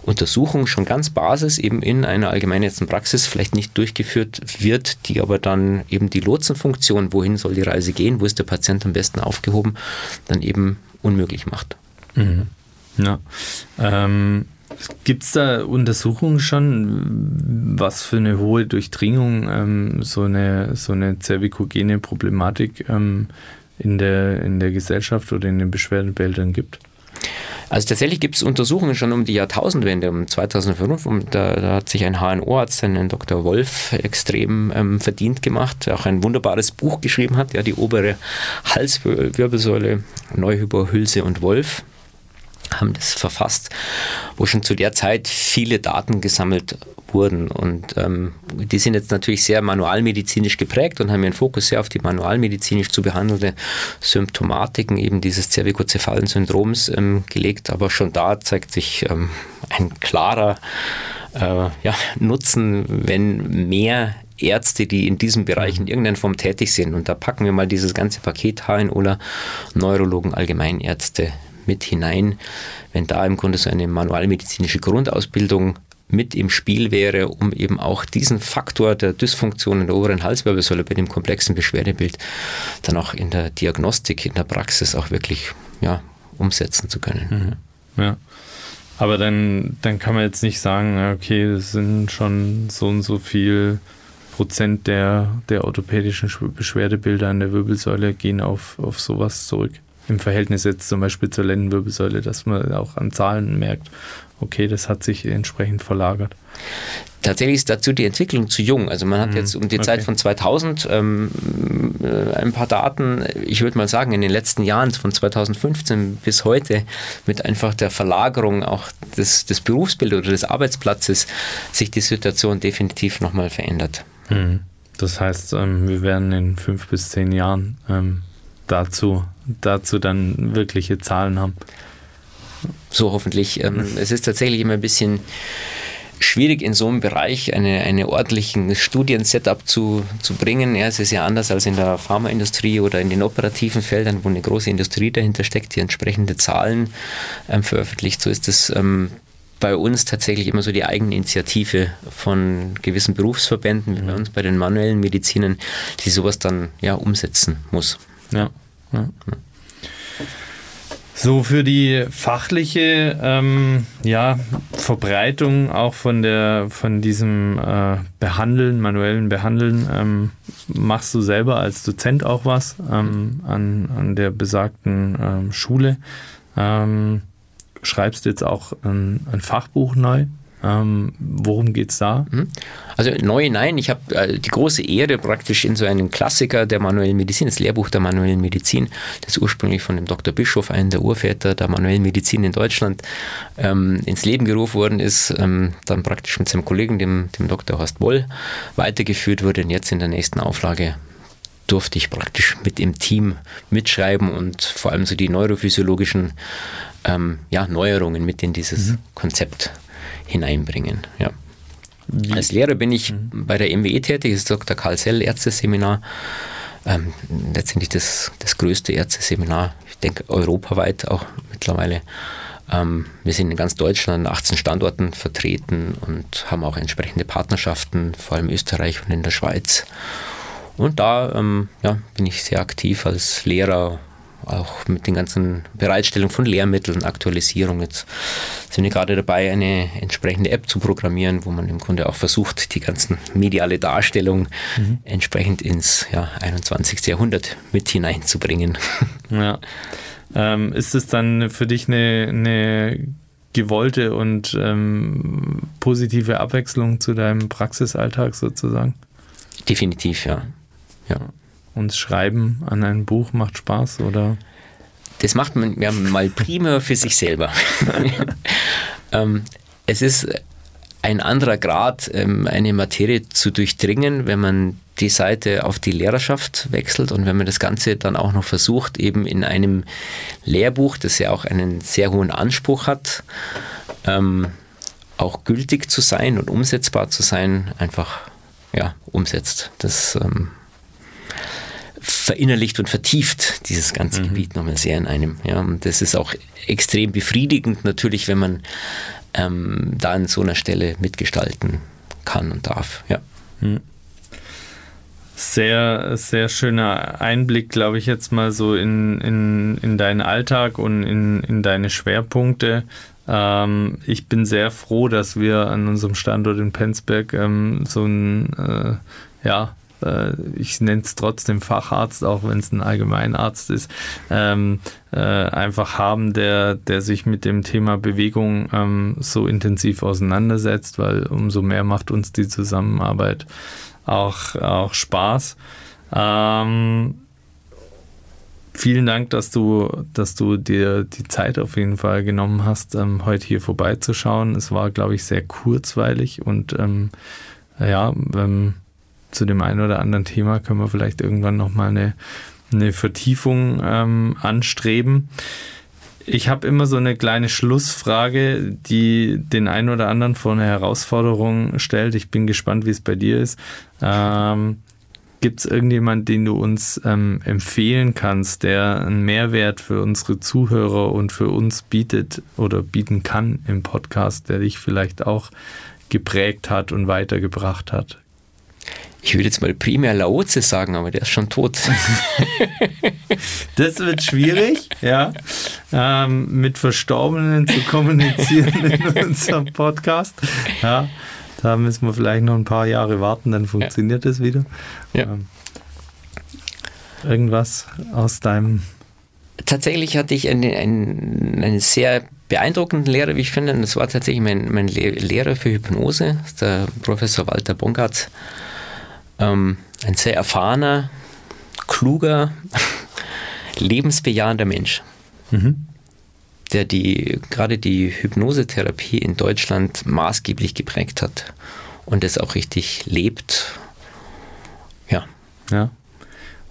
Untersuchung schon ganz Basis eben in einer allgemeinärztlichen Praxis vielleicht nicht durchgeführt wird, die aber dann eben die Lotsenfunktion, wohin soll die Reise gehen, wo ist der Patient am besten aufgehoben, dann eben unmöglich macht. Mhm. Ja. Ähm, Gibt es da Untersuchungen schon, was für eine hohe Durchdringung ähm, so eine, so eine zervikogene Problematik ähm, in, der, in der Gesellschaft oder in den Beschwerdenbildern gibt? Also tatsächlich gibt es Untersuchungen schon um die Jahrtausendwende, um 2005. Um, da, da, hat sich ein HNO-Arzt, ein Dr. Wolf, extrem ähm, verdient gemacht, der auch ein wunderbares Buch geschrieben hat, ja, die obere Halswirbelsäule, Neuhyperhülse und Wolf haben das verfasst, wo schon zu der Zeit viele Daten gesammelt wurden. Und ähm, die sind jetzt natürlich sehr manualmedizinisch geprägt und haben ihren Fokus sehr auf die manualmedizinisch zu behandelnde Symptomatiken eben dieses zervikozephalen Syndroms ähm, gelegt. Aber schon da zeigt sich ähm, ein klarer äh, ja, Nutzen, wenn mehr Ärzte, die in diesem Bereich in irgendeiner Form tätig sind. Und da packen wir mal dieses ganze Paket HNOler, Neurologen, Allgemeinärzte mit hinein, wenn da im Grunde so eine manualmedizinische Grundausbildung mit im Spiel wäre, um eben auch diesen Faktor der Dysfunktion in der oberen Halswirbelsäule bei dem komplexen Beschwerdebild dann auch in der Diagnostik, in der Praxis auch wirklich ja, umsetzen zu können. Mhm. Ja. Aber dann, dann kann man jetzt nicht sagen, okay, das sind schon so und so viel Prozent der, der orthopädischen Beschwerdebilder an der Wirbelsäule gehen auf, auf sowas zurück im Verhältnis jetzt zum Beispiel zur Lendenwirbelsäule, dass man auch an Zahlen merkt, okay, das hat sich entsprechend verlagert. Tatsächlich ist dazu die Entwicklung zu jung. Also man hat mhm. jetzt um die okay. Zeit von 2000 ähm, äh, ein paar Daten, ich würde mal sagen, in den letzten Jahren von 2015 bis heute mit einfach der Verlagerung auch des, des Berufsbildes oder des Arbeitsplatzes sich die Situation definitiv nochmal verändert. Mhm. Das heißt, ähm, wir werden in fünf bis zehn Jahren ähm, dazu, dazu dann wirkliche Zahlen haben. So hoffentlich. Ähm, es ist tatsächlich immer ein bisschen schwierig in so einem Bereich eine, eine ordentlichen Studien-Setup zu, zu bringen. Ja, es ist ja anders als in der Pharmaindustrie oder in den operativen Feldern, wo eine große Industrie dahinter steckt, die entsprechende Zahlen ähm, veröffentlicht. So ist es ähm, bei uns tatsächlich immer so die Eigeninitiative von gewissen Berufsverbänden, wie bei mhm. uns bei den manuellen Medizinern, die sowas dann ja umsetzen muss. Ja. Ja. So für die fachliche ähm, ja, Verbreitung auch von der von diesem äh, Behandeln, manuellen Behandeln, ähm, machst du selber als Dozent auch was ähm, an, an der besagten ähm, Schule. Ähm, schreibst jetzt auch ein, ein Fachbuch neu? Ähm, worum geht es da? Mhm. Also neu, nein. Ich habe äh, die große Ehre, praktisch in so einem Klassiker der manuellen Medizin, das Lehrbuch der manuellen Medizin, das ursprünglich von dem Dr. Bischof, einem der Urväter der manuellen Medizin in Deutschland, ähm, ins Leben gerufen worden ist, ähm, dann praktisch mit seinem Kollegen, dem, dem Dr. Horst Woll, weitergeführt wurde und jetzt in der nächsten Auflage durfte ich praktisch mit im Team mitschreiben und vor allem so die neurophysiologischen ähm, ja, Neuerungen mit in dieses mhm. Konzept hineinbringen. Ja. Als Lehrer bin ich mhm. bei der MWE tätig, das ist Dr. Karl Sell Ärzteseminar. Ähm, letztendlich das, das größte Ärzteseminar, ich denke europaweit auch mittlerweile. Ähm, wir sind in ganz Deutschland an 18 Standorten vertreten und haben auch entsprechende Partnerschaften, vor allem Österreich und in der Schweiz. Und da ähm, ja, bin ich sehr aktiv als Lehrer auch mit den ganzen Bereitstellung von Lehrmitteln, Aktualisierung. Jetzt sind wir gerade dabei, eine entsprechende App zu programmieren, wo man im Grunde auch versucht, die ganzen mediale Darstellung mhm. entsprechend ins ja, 21. Jahrhundert mit hineinzubringen. Ja. Ähm, ist es dann für dich eine, eine gewollte und ähm, positive Abwechslung zu deinem Praxisalltag sozusagen? Definitiv, ja. ja und Schreiben an ein Buch macht Spaß, oder? Das macht man ja mal prima für sich selber. ähm, es ist ein anderer Grad, ähm, eine Materie zu durchdringen, wenn man die Seite auf die Lehrerschaft wechselt und wenn man das Ganze dann auch noch versucht, eben in einem Lehrbuch, das ja auch einen sehr hohen Anspruch hat, ähm, auch gültig zu sein und umsetzbar zu sein, einfach ja, umsetzt. Das ähm, verinnerlicht und vertieft dieses ganze mhm. Gebiet nochmal sehr in einem. Ja, und das ist auch extrem befriedigend natürlich, wenn man ähm, da an so einer Stelle mitgestalten kann und darf. Ja. Mhm. Sehr, sehr schöner Einblick, glaube ich, jetzt mal so in, in, in deinen Alltag und in, in deine Schwerpunkte. Ähm, ich bin sehr froh, dass wir an unserem Standort in Penzberg ähm, so ein, äh, ja, ich nenne es trotzdem Facharzt, auch wenn es ein Allgemeinarzt ist, ähm, äh, einfach haben, der, der sich mit dem Thema Bewegung ähm, so intensiv auseinandersetzt, weil umso mehr macht uns die Zusammenarbeit auch, auch Spaß. Ähm, vielen Dank, dass du, dass du dir die Zeit auf jeden Fall genommen hast, ähm, heute hier vorbeizuschauen. Es war, glaube ich, sehr kurzweilig und ähm, ja, ähm, zu dem einen oder anderen Thema können wir vielleicht irgendwann nochmal eine, eine Vertiefung ähm, anstreben. Ich habe immer so eine kleine Schlussfrage, die den einen oder anderen vor eine Herausforderung stellt. Ich bin gespannt, wie es bei dir ist. Ähm, Gibt es irgendjemanden, den du uns ähm, empfehlen kannst, der einen Mehrwert für unsere Zuhörer und für uns bietet oder bieten kann im Podcast, der dich vielleicht auch geprägt hat und weitergebracht hat? Ich würde jetzt mal primär Laoze sagen, aber der ist schon tot. das wird schwierig, ja, ähm, mit Verstorbenen zu kommunizieren in unserem Podcast. Ja, da müssen wir vielleicht noch ein paar Jahre warten, dann funktioniert ja. das wieder. Ja. Ähm, irgendwas aus deinem. Tatsächlich hatte ich einen, einen, einen sehr beeindruckenden Lehrer, wie ich finde. Das war tatsächlich mein, mein Lehrer für Hypnose, der Professor Walter Bongard ähm, ein sehr erfahrener, kluger, lebensbejahender Mensch, mhm. der die, gerade die Hypnosetherapie in Deutschland maßgeblich geprägt hat und das auch richtig lebt. Ja. Ja.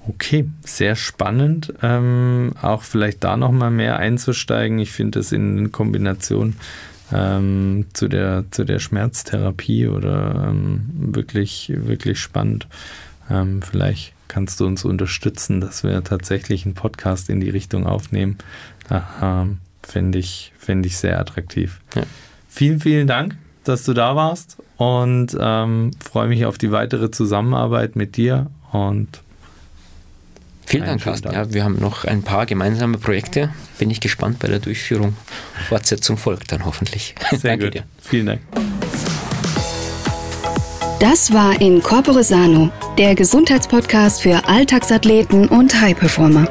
Okay, sehr spannend. Ähm, auch vielleicht da nochmal mehr einzusteigen. Ich finde das in Kombination ähm, zu, der, zu der Schmerztherapie oder ähm, wirklich, wirklich spannend. Ähm, vielleicht kannst du uns unterstützen, dass wir tatsächlich einen Podcast in die Richtung aufnehmen. Ähm, Fände ich, fänd ich sehr attraktiv. Ja. Vielen, vielen Dank, dass du da warst und ähm, freue mich auf die weitere Zusammenarbeit mit dir und Vielen Dank, Carsten. Ja, wir haben noch ein paar gemeinsame Projekte. Bin ich gespannt bei der Durchführung. Fortsetzung folgt dann hoffentlich. Sehr Danke gut. dir. Vielen Dank. Das war in Corpore Sano, der Gesundheitspodcast für Alltagsathleten und High-Performer.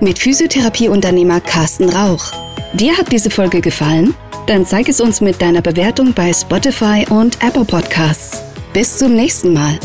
Mit Physiotherapieunternehmer Carsten Rauch. Dir hat diese Folge gefallen? Dann zeig es uns mit deiner Bewertung bei Spotify und Apple Podcasts. Bis zum nächsten Mal.